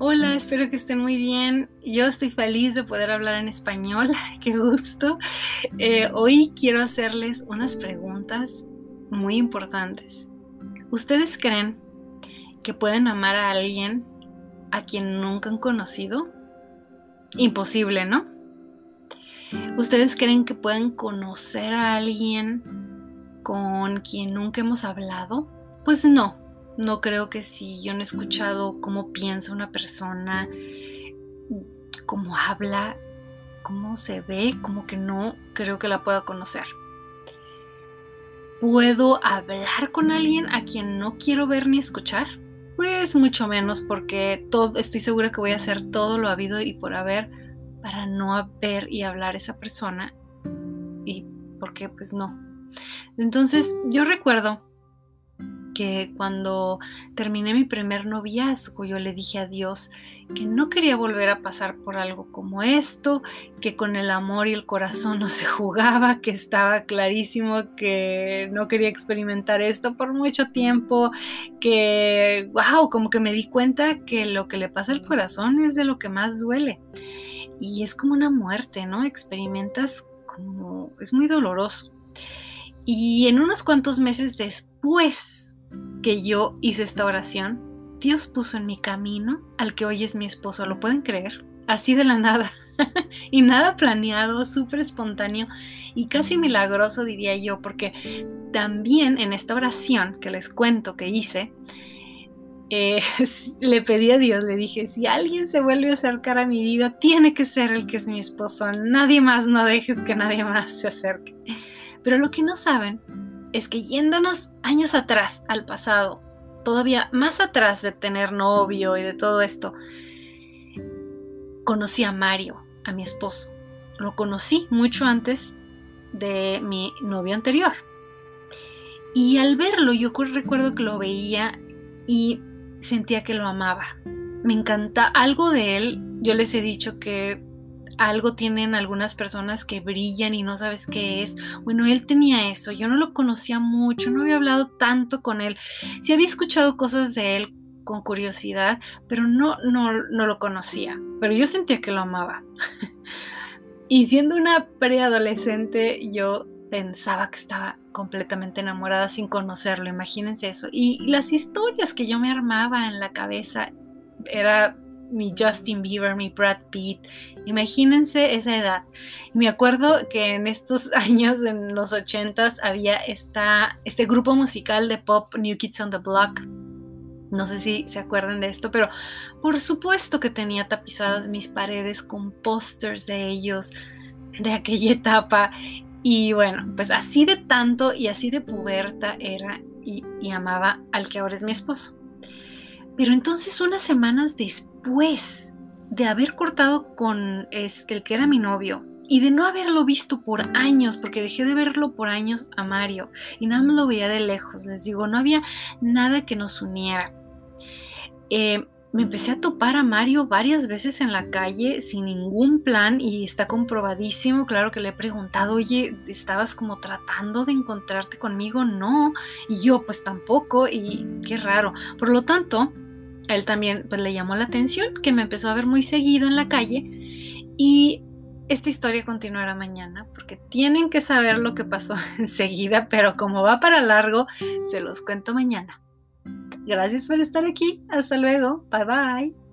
Hola, espero que estén muy bien. Yo estoy feliz de poder hablar en español, qué gusto. Eh, hoy quiero hacerles unas preguntas muy importantes. ¿Ustedes creen que pueden amar a alguien a quien nunca han conocido? Imposible, ¿no? ¿Ustedes creen que pueden conocer a alguien con quien nunca hemos hablado? Pues no, no creo que si yo no he escuchado cómo piensa una persona, cómo habla, cómo se ve, como que no creo que la pueda conocer. ¿Puedo hablar con alguien a quien no quiero ver ni escuchar? Pues mucho menos porque todo, estoy segura que voy a hacer todo lo habido y por haber para no ver y hablar a esa persona y porque pues no. Entonces yo recuerdo que cuando terminé mi primer noviazgo yo le dije a Dios que no quería volver a pasar por algo como esto, que con el amor y el corazón no se jugaba, que estaba clarísimo que no quería experimentar esto por mucho tiempo, que, wow, como que me di cuenta que lo que le pasa al corazón es de lo que más duele. Y es como una muerte, ¿no? Experimentas como, es muy doloroso. Y en unos cuantos meses después que yo hice esta oración, Dios puso en mi camino al que hoy es mi esposo, ¿lo pueden creer? Así de la nada. y nada planeado, súper espontáneo y casi milagroso diría yo, porque también en esta oración que les cuento que hice, eh, le pedí a Dios, le dije, si alguien se vuelve a acercar a mi vida, tiene que ser el que es mi esposo, nadie más, no dejes que nadie más se acerque. Pero lo que no saben es que yéndonos años atrás, al pasado, todavía más atrás de tener novio y de todo esto, conocí a Mario, a mi esposo. Lo conocí mucho antes de mi novio anterior. Y al verlo, yo recuerdo que lo veía y sentía que lo amaba. Me encanta algo de él. Yo les he dicho que algo tienen algunas personas que brillan y no sabes qué es. Bueno, él tenía eso, yo no lo conocía mucho, no había hablado tanto con él. Sí había escuchado cosas de él con curiosidad, pero no, no, no lo conocía. Pero yo sentía que lo amaba. y siendo una preadolescente, yo pensaba que estaba completamente enamorada sin conocerlo, imagínense eso. Y las historias que yo me armaba en la cabeza era mi Justin Bieber, mi Brad Pitt. Imagínense esa edad. Me acuerdo que en estos años, en los ochentas, había esta, este grupo musical de pop New Kids on the Block. No sé si se acuerdan de esto, pero por supuesto que tenía tapizadas mis paredes con pósters de ellos, de aquella etapa. Y bueno, pues así de tanto y así de puberta era y, y amaba al que ahora es mi esposo. Pero entonces unas semanas después, de haber cortado con el que era mi novio y de no haberlo visto por años, porque dejé de verlo por años a Mario y nada más lo veía de lejos, les digo, no había nada que nos uniera. Eh, me empecé a topar a Mario varias veces en la calle sin ningún plan y está comprobadísimo, claro que le he preguntado, oye, ¿estabas como tratando de encontrarte conmigo? No, y yo pues tampoco, y qué raro. Por lo tanto, él también pues le llamó la atención, que me empezó a ver muy seguido en la calle y esta historia continuará mañana porque tienen que saber lo que pasó enseguida, pero como va para largo, se los cuento mañana. Gracias por estar aquí. Hasta luego. Bye bye.